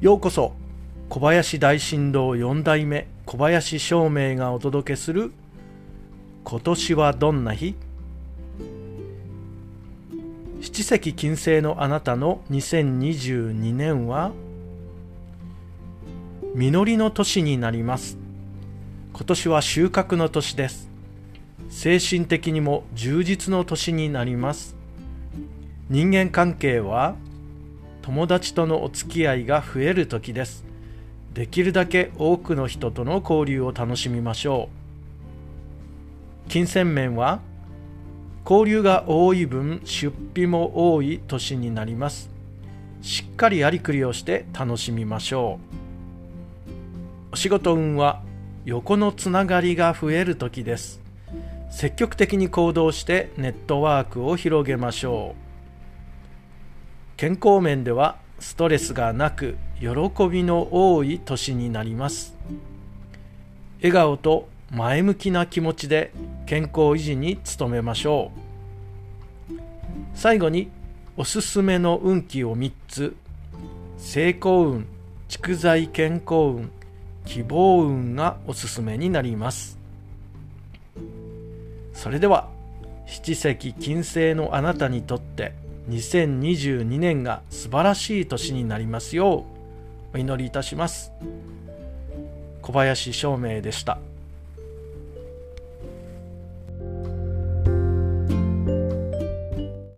ようこそ小林大神道4代目小林照明がお届けする今年はどんな日？七石金星のあなたの2022年は？実りの年になります。今年は収穫の年です。精神的にも充実の年になります。人間関係は友達とのお付き合いが増える時です。できるだけ多くの人との交流を楽しみましょう。金銭面は交流が多い分出費も多い年になります。しっかりやりくりをして楽しみましょう。お仕事運は横のつながりが増える時です。積極的に行動してネットワークを広げましょう。健康面ではストレスがなく喜びの多い年になります。笑顔と前向きな気持ちで健康維持に努めましょう。最後におすすめの運気を3つ。成功運蓄財健康運希望運がおすすめになります。それでは七石金星のあなたにとって2022年が素晴らしい年になりますようお祈りいたします小林照明でした。